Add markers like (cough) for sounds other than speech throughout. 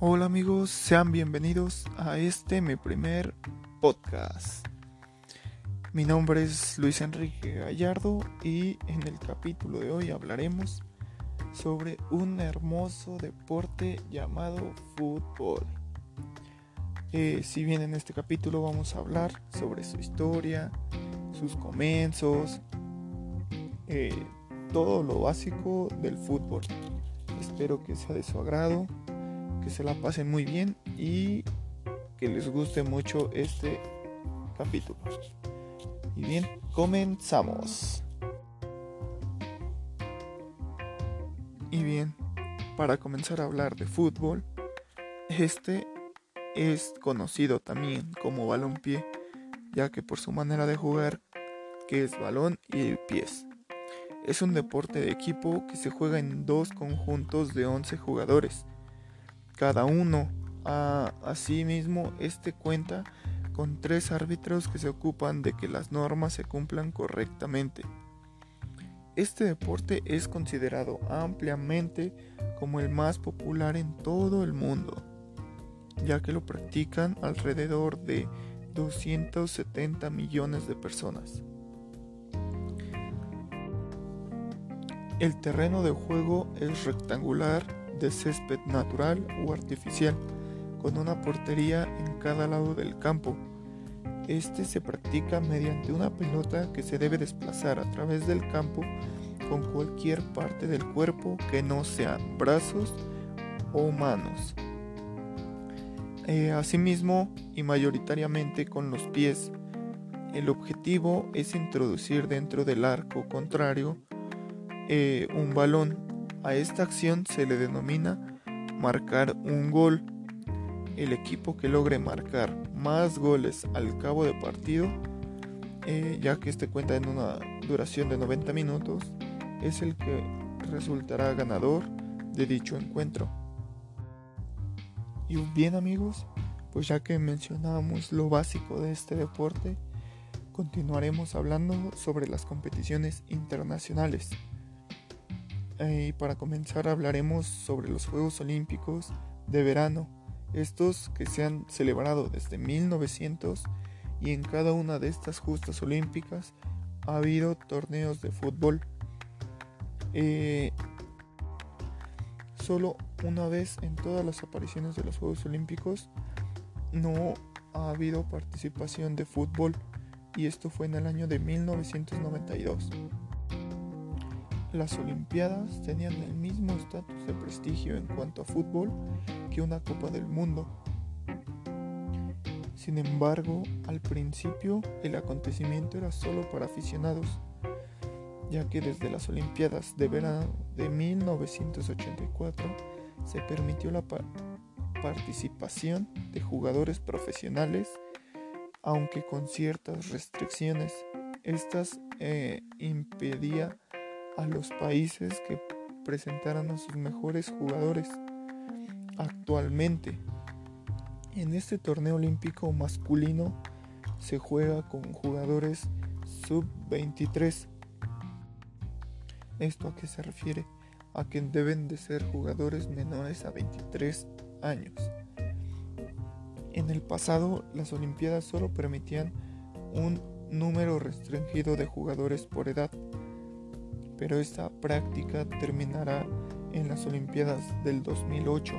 Hola amigos, sean bienvenidos a este mi primer podcast. Mi nombre es Luis Enrique Gallardo y en el capítulo de hoy hablaremos sobre un hermoso deporte llamado fútbol. Eh, si bien en este capítulo vamos a hablar sobre su historia, sus comienzos, eh, todo lo básico del fútbol. Espero que sea de su agrado se la pasen muy bien y que les guste mucho este capítulo. Y bien, comenzamos. Y bien, para comenzar a hablar de fútbol, este es conocido también como balón-pie, ya que por su manera de jugar, que es balón y pies. Es un deporte de equipo que se juega en dos conjuntos de 11 jugadores cada uno. Asimismo, este cuenta con tres árbitros que se ocupan de que las normas se cumplan correctamente. Este deporte es considerado ampliamente como el más popular en todo el mundo, ya que lo practican alrededor de 270 millones de personas. El terreno de juego es rectangular de césped natural o artificial, con una portería en cada lado del campo. Este se practica mediante una pelota que se debe desplazar a través del campo con cualquier parte del cuerpo que no sean brazos o manos. Eh, asimismo y mayoritariamente con los pies. El objetivo es introducir dentro del arco contrario eh, un balón a esta acción se le denomina marcar un gol. El equipo que logre marcar más goles al cabo de partido, eh, ya que este cuenta en una duración de 90 minutos, es el que resultará ganador de dicho encuentro. Y bien amigos, pues ya que mencionamos lo básico de este deporte, continuaremos hablando sobre las competiciones internacionales. Eh, para comenzar hablaremos sobre los Juegos Olímpicos de verano, estos que se han celebrado desde 1900 y en cada una de estas justas olímpicas ha habido torneos de fútbol. Eh, solo una vez en todas las apariciones de los Juegos Olímpicos no ha habido participación de fútbol y esto fue en el año de 1992 las Olimpiadas tenían el mismo estatus de prestigio en cuanto a fútbol que una Copa del Mundo. Sin embargo, al principio el acontecimiento era solo para aficionados, ya que desde las Olimpiadas de verano de 1984 se permitió la participación de jugadores profesionales, aunque con ciertas restricciones. Estas eh, impedía a los países que presentaran a sus mejores jugadores. Actualmente, en este torneo olímpico masculino se juega con jugadores sub-23. ¿Esto a qué se refiere? A que deben de ser jugadores menores a 23 años. En el pasado, las Olimpiadas solo permitían un número restringido de jugadores por edad pero esta práctica terminará en las Olimpiadas del 2008,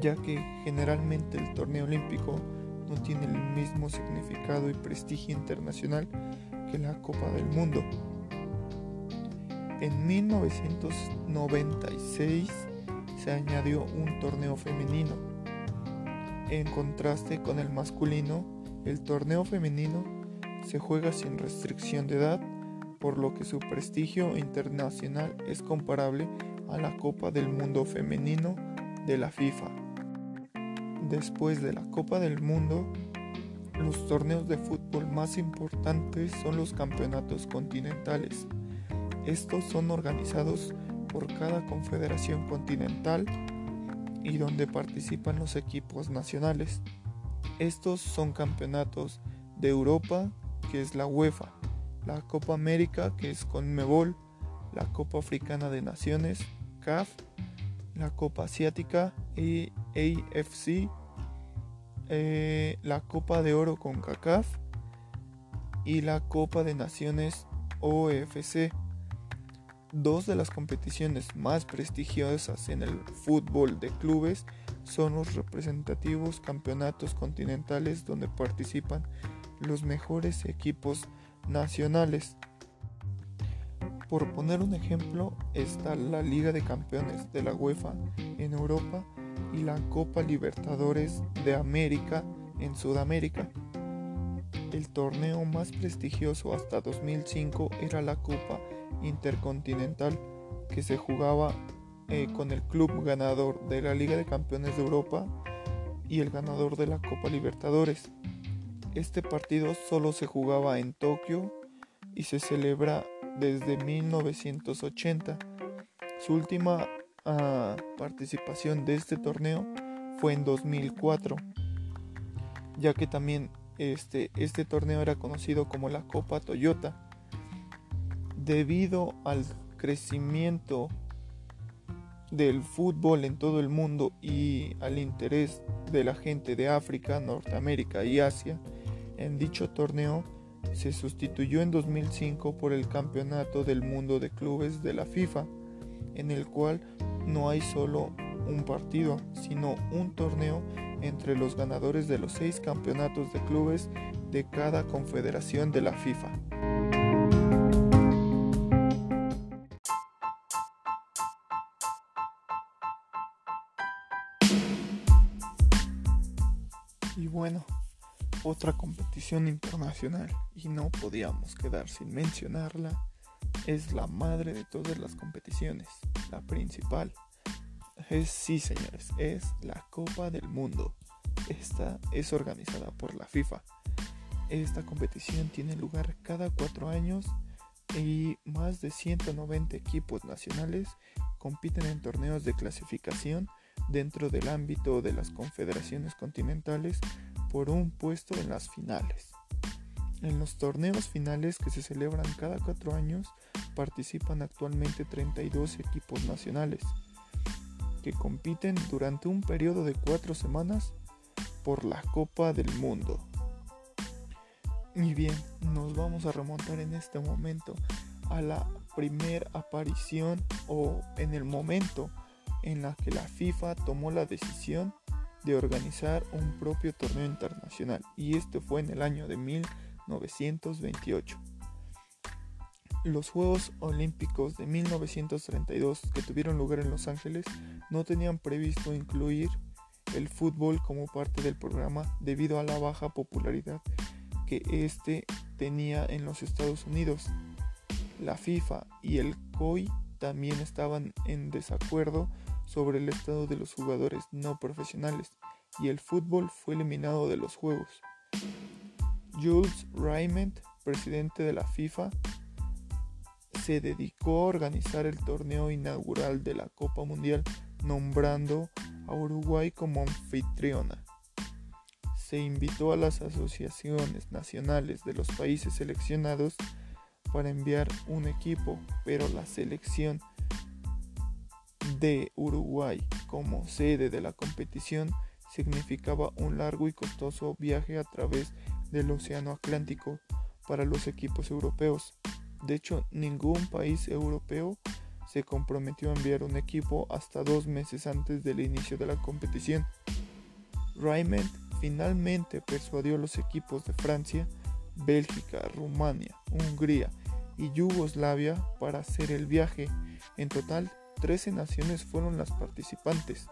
ya que generalmente el torneo olímpico no tiene el mismo significado y prestigio internacional que la Copa del Mundo. En 1996 se añadió un torneo femenino. En contraste con el masculino, el torneo femenino se juega sin restricción de edad por lo que su prestigio internacional es comparable a la Copa del Mundo Femenino de la FIFA. Después de la Copa del Mundo, los torneos de fútbol más importantes son los campeonatos continentales. Estos son organizados por cada confederación continental y donde participan los equipos nacionales. Estos son campeonatos de Europa, que es la UEFA, la Copa América, que es con Mebol, la Copa Africana de Naciones, CAF, la Copa Asiática AFC, eh, la Copa de Oro con CACAF y la Copa de Naciones OFC. Dos de las competiciones más prestigiosas en el fútbol de clubes son los representativos campeonatos continentales donde participan los mejores equipos nacionales. Por poner un ejemplo, está la Liga de Campeones de la UEFA en Europa y la Copa Libertadores de América en Sudamérica. El torneo más prestigioso hasta 2005 era la Copa Intercontinental, que se jugaba eh, con el club ganador de la Liga de Campeones de Europa y el ganador de la Copa Libertadores. Este partido solo se jugaba en Tokio y se celebra desde 1980. Su última ah, participación de este torneo fue en 2004, ya que también este, este torneo era conocido como la Copa Toyota. Debido al crecimiento del fútbol en todo el mundo y al interés de la gente de África, Norteamérica y Asia, en dicho torneo se sustituyó en 2005 por el Campeonato del Mundo de Clubes de la FIFA, en el cual no hay solo un partido, sino un torneo entre los ganadores de los seis campeonatos de clubes de cada confederación de la FIFA. Otra competición internacional, y no podíamos quedar sin mencionarla, es la madre de todas las competiciones, la principal. Es, sí, señores, es la Copa del Mundo. Esta es organizada por la FIFA. Esta competición tiene lugar cada cuatro años y más de 190 equipos nacionales compiten en torneos de clasificación dentro del ámbito de las confederaciones continentales por un puesto en las finales. En los torneos finales que se celebran cada cuatro años participan actualmente 32 equipos nacionales que compiten durante un periodo de cuatro semanas por la Copa del Mundo. Y bien, nos vamos a remontar en este momento a la primera aparición o en el momento en la que la FIFA tomó la decisión de organizar un propio torneo internacional y este fue en el año de 1928. Los Juegos Olímpicos de 1932 que tuvieron lugar en Los Ángeles no tenían previsto incluir el fútbol como parte del programa debido a la baja popularidad que este tenía en los Estados Unidos. La FIFA y el COI también estaban en desacuerdo sobre el estado de los jugadores no profesionales y el fútbol fue eliminado de los Juegos. Jules Rimet, presidente de la FIFA, se dedicó a organizar el torneo inaugural de la Copa Mundial, nombrando a Uruguay como anfitriona. Se invitó a las asociaciones nacionales de los países seleccionados para enviar un equipo, pero la selección de Uruguay como sede de la competición significaba un largo y costoso viaje a través del Océano Atlántico para los equipos europeos. De hecho, ningún país europeo se comprometió a enviar un equipo hasta dos meses antes del inicio de la competición. Raymond finalmente persuadió a los equipos de Francia, Bélgica, Rumania, Hungría y Yugoslavia para hacer el viaje. En total, 13 naciones fueron las participantes,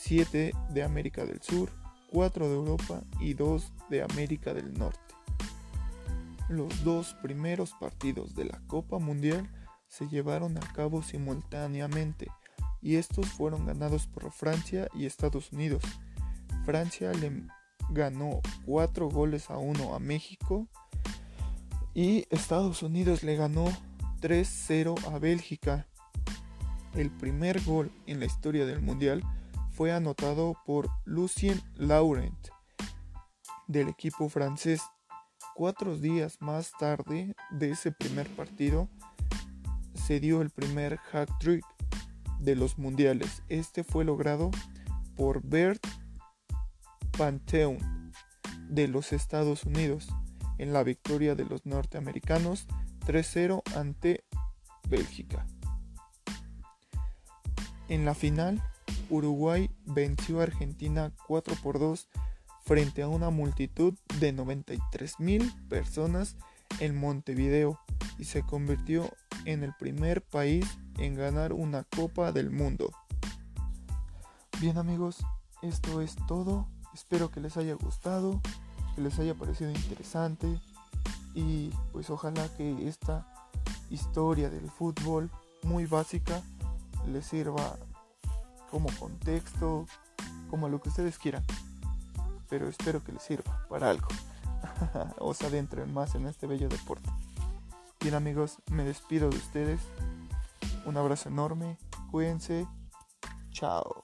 7 de América del Sur, 4 de Europa y 2 de América del Norte. Los dos primeros partidos de la Copa Mundial se llevaron a cabo simultáneamente y estos fueron ganados por Francia y Estados Unidos. Francia le ganó 4 goles a 1 a México y Estados Unidos le ganó 3-0 a Bélgica. El primer gol en la historia del Mundial fue anotado por Lucien Laurent del equipo francés. Cuatro días más tarde de ese primer partido se dio el primer hack trick de los mundiales. Este fue logrado por Bert Pantheon de los Estados Unidos en la victoria de los norteamericanos 3-0 ante Bélgica. En la final, Uruguay venció a Argentina 4 por 2 frente a una multitud de 93 mil personas en Montevideo y se convirtió en el primer país en ganar una Copa del Mundo. Bien amigos, esto es todo. Espero que les haya gustado, que les haya parecido interesante y pues ojalá que esta historia del fútbol muy básica les sirva como contexto, como lo que ustedes quieran. Pero espero que les sirva para algo. (laughs) o se adentren más en este bello deporte. Bien amigos, me despido de ustedes. Un abrazo enorme. Cuídense. Chao.